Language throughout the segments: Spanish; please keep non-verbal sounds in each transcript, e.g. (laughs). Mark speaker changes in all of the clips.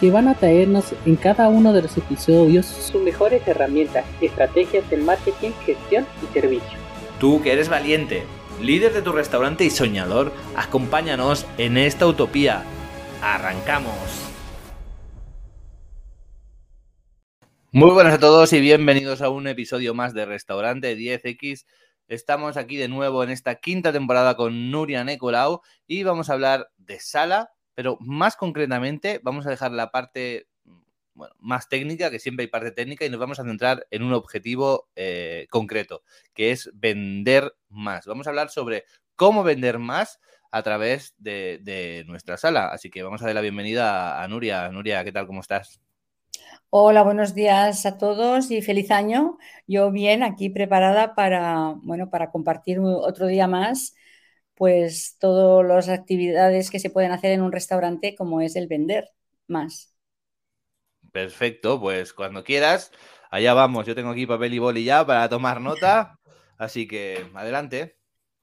Speaker 1: que van a traernos en cada uno de los episodios sus mejores herramientas, estrategias de marketing, gestión y servicio.
Speaker 2: Tú que eres valiente, líder de tu restaurante y soñador, acompáñanos en esta utopía. ¡Arrancamos! Muy buenas a todos y bienvenidos a un episodio más de Restaurante 10X. Estamos aquí de nuevo en esta quinta temporada con Nuria Nicolau y vamos a hablar de sala, pero más concretamente vamos a dejar la parte más técnica, que siempre hay parte técnica, y nos vamos a centrar en un objetivo eh, concreto, que es vender más. Vamos a hablar sobre cómo vender más a través de, de nuestra sala. Así que vamos a dar la bienvenida a Nuria. Nuria, ¿qué tal? ¿Cómo estás?
Speaker 3: Hola, buenos días a todos y feliz año. Yo bien, aquí preparada para, bueno, para compartir otro día más pues todas las actividades que se pueden hacer en un restaurante como es el vender más.
Speaker 2: Perfecto, pues cuando quieras, allá vamos. Yo tengo aquí papel y boli ya para tomar nota, así que adelante.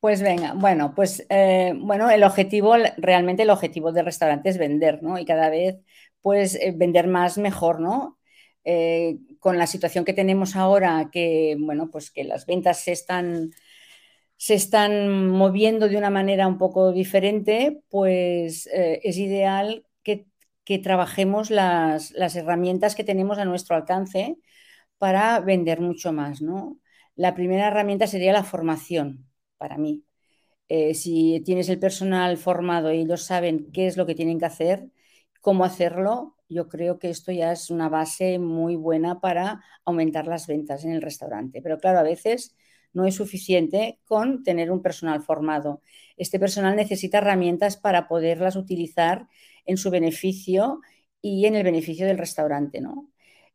Speaker 3: Pues venga, bueno, pues eh, bueno, el objetivo, realmente el objetivo del restaurante es vender, ¿no? Y cada vez, pues, eh, vender más mejor, ¿no? Eh, con la situación que tenemos ahora, que, bueno, pues que las ventas se están se están moviendo de una manera un poco diferente, pues eh, es ideal que, trabajemos las, herramientas que tenemos a nuestro alcance para vender mucho más. ¿no? La primera herramienta sería la formación, para mí. Eh, si tienes el personal formado y ellos saben qué es lo que tienen que hacer, cómo hacerlo, yo creo que esto ya es una base muy buena para aumentar las ventas en el restaurante. Pero claro, a veces no es suficiente con tener un personal formado. Este personal necesita herramientas para poderlas utilizar en su beneficio y en el beneficio del restaurante. ¿no?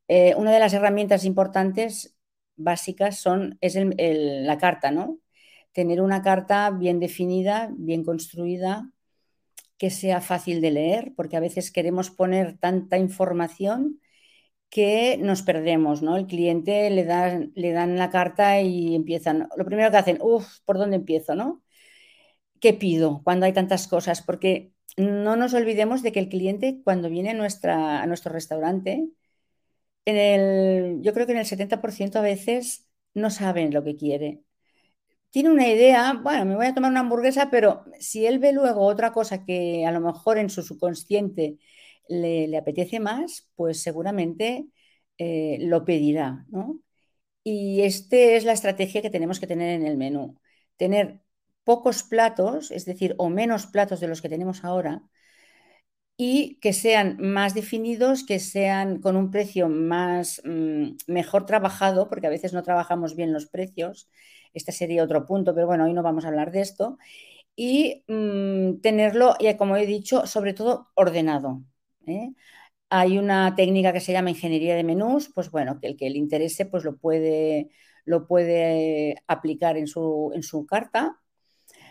Speaker 3: Eh, una de las herramientas importantes básicas son, es la carta, ¿no? Tener una carta bien definida, bien construida, que sea fácil de leer, porque a veces queremos poner tanta información que nos perdemos, ¿no? El cliente le dan, le dan la carta y empiezan. Lo primero que hacen, uff, ¿por dónde empiezo, no? ¿Qué pido cuando hay tantas cosas? Porque no nos olvidemos de que el cliente, cuando viene a, nuestra, a nuestro restaurante, en el, yo creo que en el 70% a veces no saben lo que quiere. Tiene una idea, bueno, me voy a tomar una hamburguesa, pero si él ve luego otra cosa que a lo mejor en su subconsciente le, apetece más, pues seguramente eh, lo pedirá, ¿no? Y esta es la estrategia que tenemos que tener en el menú. Tener pocos platos, es decir, o menos platos de los que tenemos ahora, y que sean más definidos, que sean con un precio más mm, mejor trabajado, porque a veces no trabajamos bien los precios. Este sería otro punto, pero bueno, hoy no vamos a hablar de esto. Y mm, tenerlo, ya como he dicho, sobre todo ordenado. ¿Eh? Hay una técnica que se llama ingeniería de menús, pues bueno, que el que le interese pues lo puede, lo puede aplicar en su, en su carta.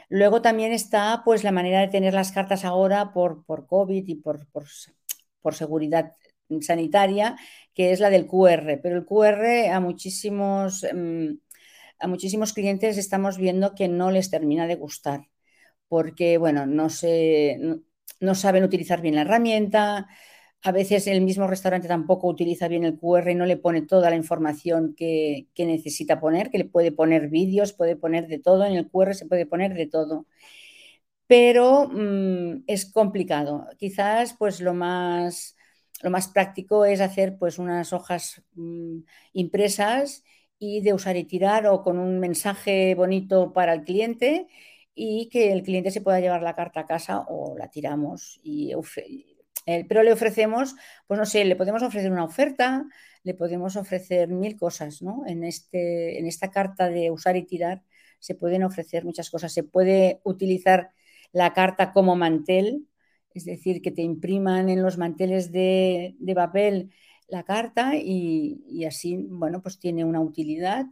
Speaker 3: Luego también está pues la manera de tener las cartas ahora por, por COVID y por, por, seguridad sanitaria, que es la del QR. Pero el QR a muchísimos, mm, a muchísimos clientes estamos viendo que no les termina de gustar, porque bueno, no se, no saben utilizar bien la herramienta, a veces el mismo restaurante tampoco utiliza bien el QR y no le pone toda la información que, necesita poner, que le puede poner vídeos, puede poner de todo, en el QR se puede poner de todo. Pero mm, es complicado. Quizás pues lo más, lo más práctico es hacer pues unas hojas mm, impresas y de usar y tirar o con un mensaje bonito para el cliente y que el cliente se pueda llevar la carta a casa o la tiramos. Y, pero le ofrecemos, pues no sé, le podemos ofrecer una oferta, le podemos ofrecer mil cosas, ¿no? En, este, en esta carta de usar y tirar se pueden ofrecer muchas cosas. Se puede utilizar la carta como mantel, es decir, que te impriman en los manteles de, papel la carta y, y, así, bueno, pues tiene una utilidad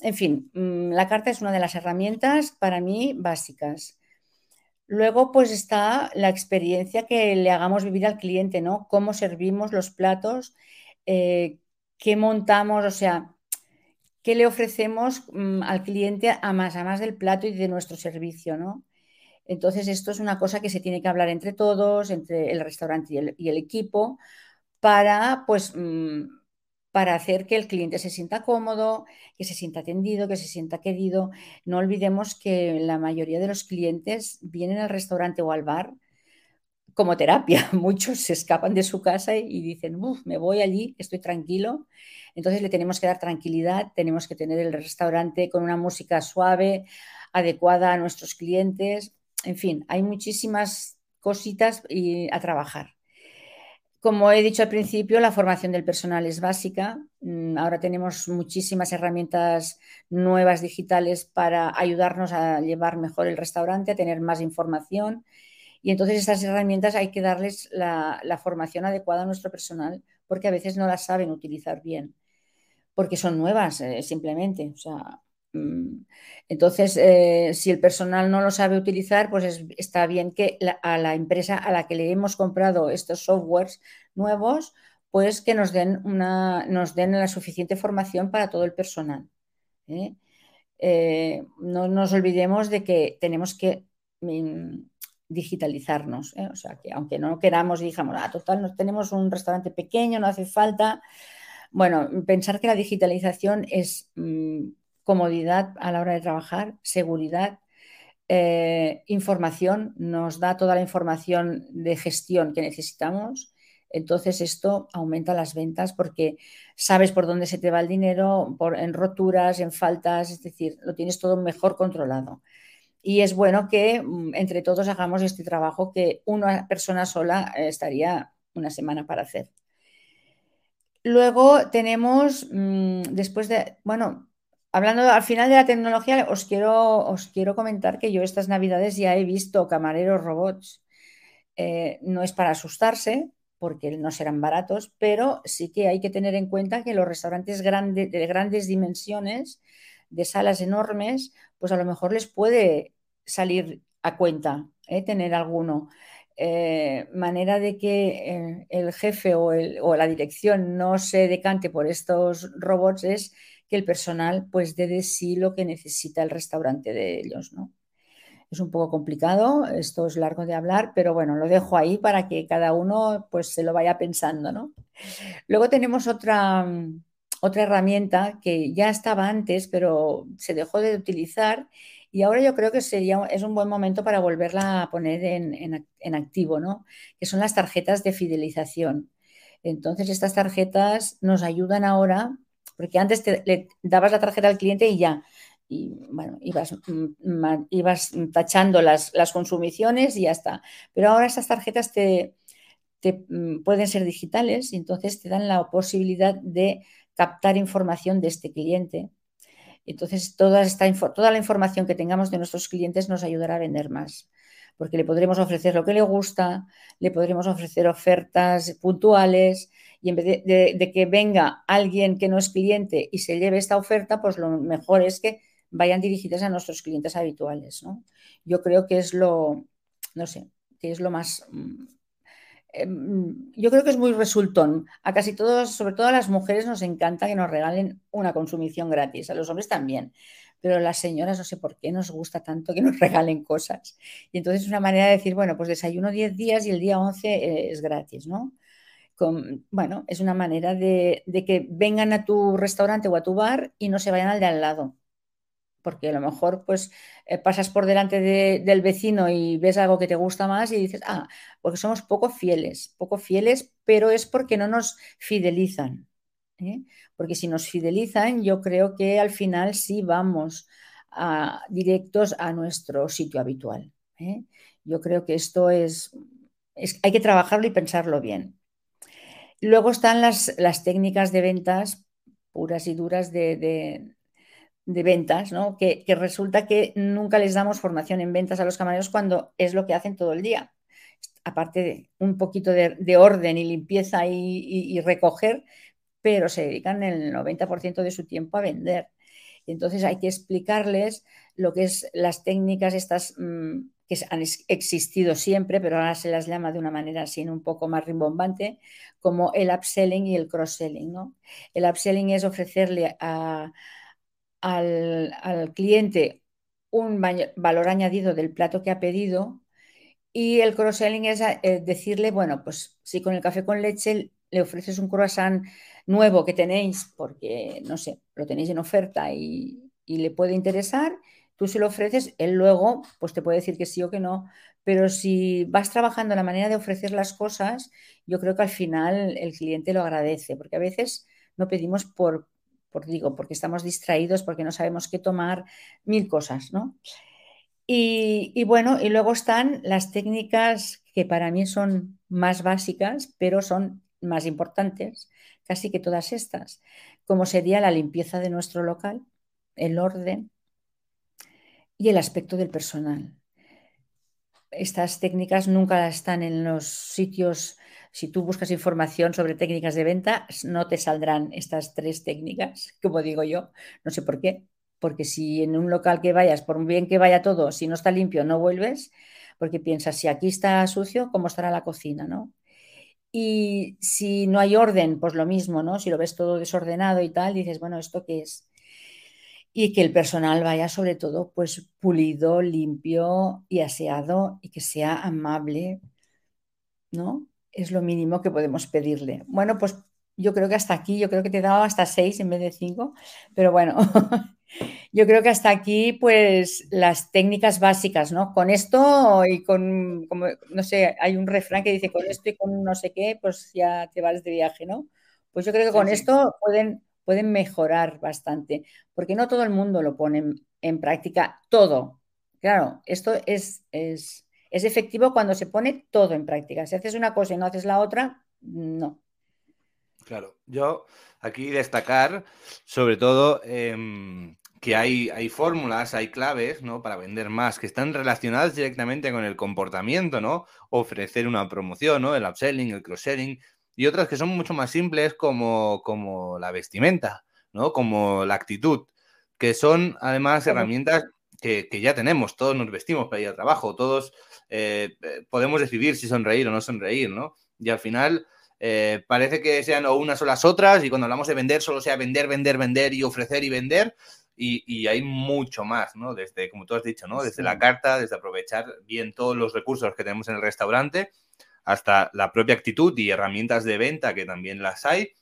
Speaker 3: en fin, mm, la carta es una de las herramientas para mí básicas. Luego, pues está la experiencia que le hagamos vivir al cliente, ¿no? Cómo servimos los platos, eh, qué montamos, o sea, qué le ofrecemos mm, al cliente a más, a más del plato y de nuestro servicio, ¿no? Entonces, esto es una cosa que se tiene que hablar entre todos, entre el restaurante y el, equipo, para, pues, mm, para hacer que el cliente se sienta cómodo, que se sienta atendido, que se sienta querido. No olvidemos que la mayoría de los clientes vienen al restaurante o al bar como terapia. (laughs) Muchos se escapan de su casa y dicen, me voy allí, estoy tranquilo. Entonces le tenemos que dar tranquilidad, tenemos que tener el restaurante con una música suave, adecuada a nuestros clientes. En fin, hay muchísimas cositas a trabajar. Como he dicho al principio, la formación del personal es básica. Mm, ahora tenemos muchísimas herramientas nuevas digitales para ayudarnos a llevar mejor el restaurante, a tener más información. Y entonces estas herramientas hay que darles la, formación adecuada a nuestro personal porque a veces no las saben utilizar bien, porque son nuevas eh, simplemente. Entonces, eh, si el personal no lo sabe utilizar, pues está bien que a la empresa a la que le hemos comprado estos softwares nuevos, pues que nos den, una, nos den la suficiente formación para todo el personal. ¿eh? Eh, no nos olvidemos de que tenemos que mm, digitalizarnos. O sea, que aunque no queramos, digamos, ah, total, tenemos un restaurante pequeño, no hace falta. Bueno, pensar que la digitalización es mm, comodidad a la hora de trabajar, seguridad, eh, información, nos da toda la información de gestión que necesitamos. Entonces esto aumenta las ventas porque sabes por dónde se te va el dinero, por, en roturas, en faltas, es decir, lo tienes todo mejor controlado. Y es bueno que mm, entre todos hagamos este trabajo que una persona sola eh, estaría una semana para hacer. Luego tenemos, mm, después de, bueno, Hablando al final de la tecnología, os quiero, os quiero comentar que yo estas navidades ya he visto camareros robots. Eh, no es para asustarse, porque no serán baratos, pero sí que hay que tener en cuenta que los restaurantes de grandes dimensiones, de salas enormes, pues a lo mejor les puede salir a cuenta eh, tener alguno. Eh, manera de que el jefe o, o la dirección no se decante por estos robots es que el personal pues dé de sí lo que necesita el restaurante de ellos, ¿no? Es un poco complicado, esto es largo de hablar, pero bueno, lo dejo ahí para que cada uno pues se lo vaya pensando, ¿no? Luego tenemos otra, otra herramienta que ya estaba antes, pero se dejó de utilizar y ahora yo creo que sería, es un buen momento para volverla a poner en, en activo, ¿no? Que son las tarjetas de fidelización. Entonces, estas tarjetas nos ayudan ahora porque antes te, le dabas la tarjeta al cliente y ya, y bueno, ibas, mm, tachando las, consumiciones y ya está. Pero ahora estas tarjetas te, mm, pueden ser digitales y entonces te dan la posibilidad de captar información de este cliente. Entonces, toda, esta, toda la información que tengamos de nuestros clientes nos ayudará a vender más, porque le podremos ofrecer lo que le gusta, le podremos ofrecer ofertas puntuales, y en vez de, que venga alguien que no es cliente y se lleve esta oferta, pues lo mejor es que vayan dirigidas a nuestros clientes habituales. ¿no? Yo creo que es lo, no sé, que es lo más... Mm, em, yo creo que es muy resultón. A casi todos, sobre todo a las mujeres, nos encanta que nos regalen una consumición gratis. A los hombres también. Pero las señoras no sé por qué nos gusta tanto que nos (laughs) regalen cosas. Y entonces es una manera de decir, bueno, pues desayuno 10 días y el día 11 es gratis, ¿no? Bueno, es una manera de, que vengan a tu restaurante o a tu bar y no se vayan al de al lado. Porque a lo mejor pues eh, pasas por delante del vecino y ves algo que te gusta más y dices, ah, porque somos poco fieles, poco fieles, pero es porque no nos fidelizan. ¿eh? Porque si nos fidelizan, yo creo que al final sí vamos a, directos a nuestro sitio habitual. ¿eh? Yo creo que esto es, hay que trabajarlo y pensarlo bien. Luego están las, técnicas de ventas puras y duras de, ventas, ¿no? Que, resulta que nunca les damos formación en ventas a los camareros cuando es lo que hacen todo el día. Aparte de un poquito de, orden y limpieza y, recoger, pero se dedican el 90% de su tiempo a vender. Entonces hay que explicarles lo que es las técnicas estas mm, que han existido siempre, pero ahora se las llama de una manera así un poco más rimbombante, como el upselling y el cross-selling. ¿no? El upselling es ofrecerle al, cliente un valor añadido del plato que ha pedido y el cross-selling es eh, decirle, bueno, pues si con el café con leche le ofreces un croissant nuevo que tenéis, porque, no sé, lo tenéis en oferta y, le puede interesar, tú se lo ofreces, él luego pues te puede decir que sí o que no, pero si vas trabajando la manera de ofrecer las cosas, yo creo que al final el cliente lo agradece, porque a veces no pedimos por, por digo, porque estamos distraídos, porque no sabemos qué tomar, mil cosas, ¿no? Y, y, bueno, y luego están las técnicas que para mí son más básicas, pero son más importantes, casi que todas estas, como sería la limpieza de nuestro local, el orden y el aspecto del personal. Estas técnicas nunca están en los sitios, si tú buscas información sobre técnicas de venta, no te saldrán estas tres técnicas, (laughs) como digo yo, no sé por qué, porque si en un local que vayas, por bien que vaya todo, si no está limpio, no vuelves, porque piensas, si aquí está sucio, ¿cómo estará la cocina? ¿no? Y si no hay orden, pues lo mismo, ¿no? Si lo ves todo desordenado y tal, dices, bueno, ¿esto qué es? Y que el personal vaya sobre todo pues pulido, limpio y aseado y que sea amable, ¿no? Es lo mínimo que podemos pedirle. Bueno, pues yo creo que hasta aquí, yo creo que te he dado hasta seis en vez de cinco, pero bueno, (laughs) yo creo que hasta aquí, pues las técnicas básicas, ¿no? Con esto y con, como, no sé, hay un refrán que dice, con esto y con no sé qué, pues ya te vas de viaje, ¿no? Pues yo creo que con esto pueden, pueden mejorar bastante, porque no todo el mundo lo pone en, práctica todo. Claro, esto es, es, es efectivo cuando se pone todo en práctica. Si haces una cosa y no haces la otra, no.
Speaker 2: Claro, yo aquí destacar sobre todo em, que hay, hay fórmulas, hay claves, ¿no? Para vender más que están relacionadas directamente con el comportamiento, ¿no? Ofrecer una promoción, ¿no? El upselling, el cross-selling y otras que son mucho más simples como, como la vestimenta, ¿no? Como la actitud, que son además herramientas que, ya tenemos, todos nos vestimos para ir al trabajo, todos eh, eh, podemos decidir si sonreír o no sonreír, ¿no? Y al final eh, parece que sean o unas o las otras y cuando hablamos de vender solo sea vender, vender, vender y ofrecer y vender y, hay mucho más, ¿no? Desde, como tú has dicho, ¿no? Desde la carta, desde aprovechar bien todos los recursos que tenemos en el restaurante hasta la propia actitud y herramientas de venta que también las hay,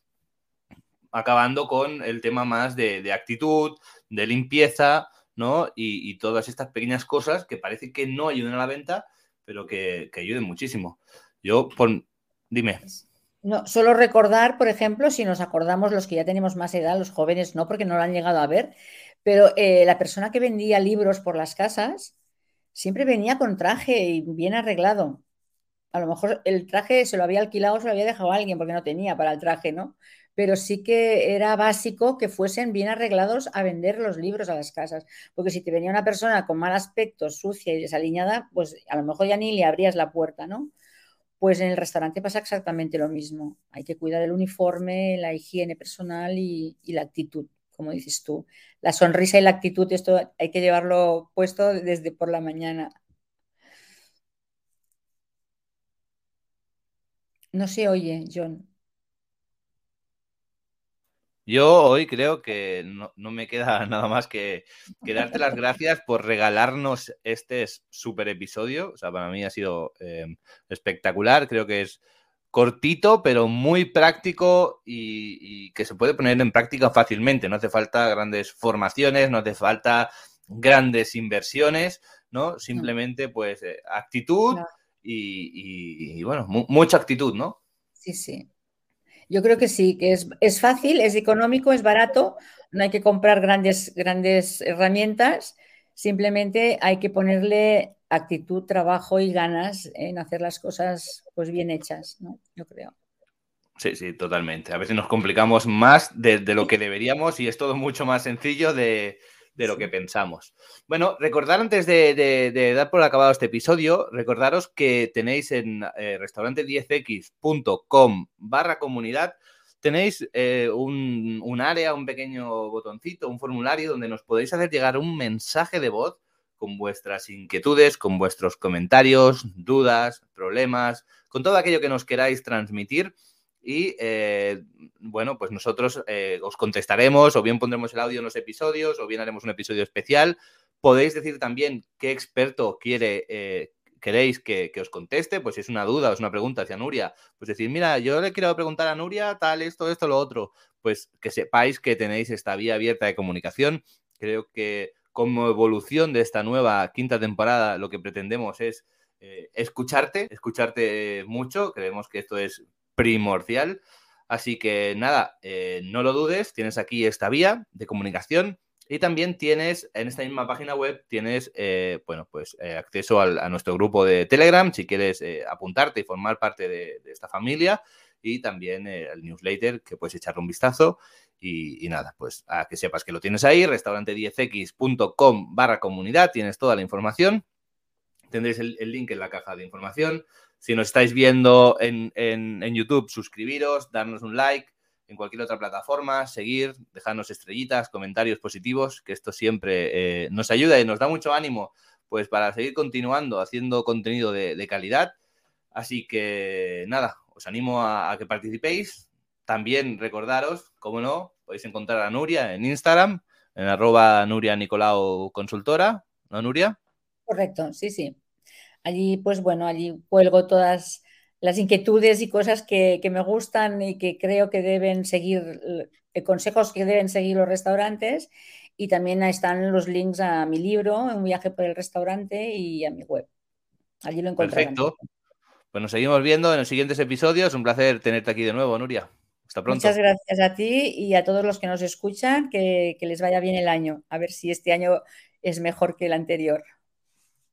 Speaker 2: acabando con el tema más de, actitud, de limpieza, ¿no? Y, todas estas pequeñas cosas que parece que no ayudan a la venta, pero que, ayuden muchísimo. Yo, por... dime.
Speaker 3: No, solo recordar, por ejemplo, si nos acordamos los que ya tenemos más edad, los jóvenes no, porque no lo han llegado a ver, pero eh, la persona que vendía libros por las casas siempre venía con traje y bien arreglado. A lo mejor el traje se lo había alquilado, se lo había dejado a alguien porque no tenía para el traje, ¿no? Pero sí que era básico que fuesen bien arreglados a vender los libros a las casas. Porque si te venía una persona con mal aspecto, sucia y desaliñada, pues a lo mejor ya ni le abrías la puerta, ¿no? Pues en el restaurante pasa exactamente lo mismo. Hay que cuidar el uniforme, la higiene personal y, la actitud, como dices tú. La sonrisa y la actitud, esto hay que llevarlo puesto desde por la mañana. No se oye, John.
Speaker 2: Yo hoy creo que no, me queda (laughs) nada más que, darte las gracias por regalarnos este super episodio. O sea, para mí ha sido em, espectacular. Creo que es cortito, pero muy práctico y, que se puede poner en práctica fácilmente. No hace falta grandes formaciones, no hace falta grandes inversiones, ¿no? Simplemente, pues, eh, actitud y, bueno, mucha actitud, ¿no?
Speaker 3: Sí, sí. Yo creo que sí, que es, es, fácil, es económico, es barato, no hay que comprar grandes, grandes herramientas, simplemente hay que ponerle actitud, trabajo y ganas en hacer las cosas pues bien hechas, ¿no? Yo creo.
Speaker 2: Sí, sí, totalmente. A veces nos complicamos más de, de lo que deberíamos y es todo mucho más sencillo de, de lo que pensamos. Bueno, recordar antes de, dar por acabado este episodio, recordaros que tenéis en eh, restaurante10x.com barra comunidad tenéis eh, un, un área, un pequeño botoncito, un formulario donde nos podéis hacer llegar un mensaje de voz con vuestras inquietudes, con vuestros comentarios, dudas, problemas, con todo aquello que nos queráis transmitir. Y eh, bueno, pues nosotros eh, os contestaremos, o bien pondremos el audio en los episodios, o bien haremos un episodio especial. Podéis decir también qué experto quiere, eh, queréis que, que, os conteste, pues si es una duda o es una pregunta hacia Nuria, pues decir, mira, yo le quiero preguntar a Nuria tal, esto, esto, lo otro. Pues que sepáis que tenéis esta vía abierta de comunicación. Creo que como evolución de esta nueva quinta temporada, lo que pretendemos es escucharte, escucharte mucho. Creemos que esto es primordial. Así que nada, eh, no lo dudes, tienes aquí esta vía de comunicación y también tienes en esta misma página web, tienes, eh, bueno, pues eh, acceso al, a nuestro grupo de Telegram si quieres eh, apuntarte y formar parte de, esta familia y también el newsletter que puedes echarle un vistazo y, nada, pues a que sepas que lo tienes ahí, restaurante10x.com barra comunidad, tienes toda la información, tendréis el, link en la caja de información. Si nos estáis viendo en, en, YouTube, suscribiros, darnos un like, en cualquier otra plataforma, seguir, dejarnos estrellitas, comentarios positivos, que esto siempre eh, nos ayuda y nos da mucho ánimo pues para seguir continuando haciendo contenido de, de calidad. Así que nada, os animo a, a que participéis, también recordaros, como no, podéis encontrar a Nuria en Instagram, en arroba Nuria Nicolau Consultora, ¿no, Nuria?
Speaker 3: Correcto, sí, sí. Allí, pues bueno, allí cuelgo todas las inquietudes y cosas que, que, me gustan y que creo que deben seguir, eh, consejos que deben seguir los restaurantes. Y también están los links a mi libro, Un viaje por el restaurante, y a mi web. Allí lo encontrarán.
Speaker 2: Perfecto. Pues nos seguimos viendo en los siguientes episodios. Un placer tenerte aquí de nuevo, Nuria. Hasta pronto.
Speaker 3: Muchas gracias a ti y a todos los que nos escuchan. Que, que les vaya bien el año. A ver si este año es mejor que el anterior.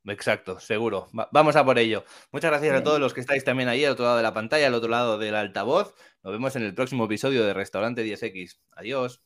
Speaker 2: Exacto, seguro. Va vamos a por ello. Muchas gracias a todos los que estáis también ahí al otro lado de la pantalla, al otro lado del altavoz. Nos vemos en el próximo episodio de Restaurante 10X. Adiós.